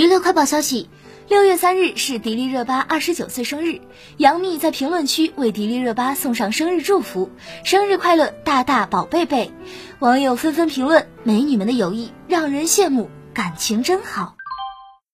娱乐快报消息六月三日是迪丽热巴二十九岁生日杨幂在评论区为迪丽热巴送上生日祝福生日快乐大大宝贝贝。网友纷纷评论美女们的友谊让人羡慕感情真好。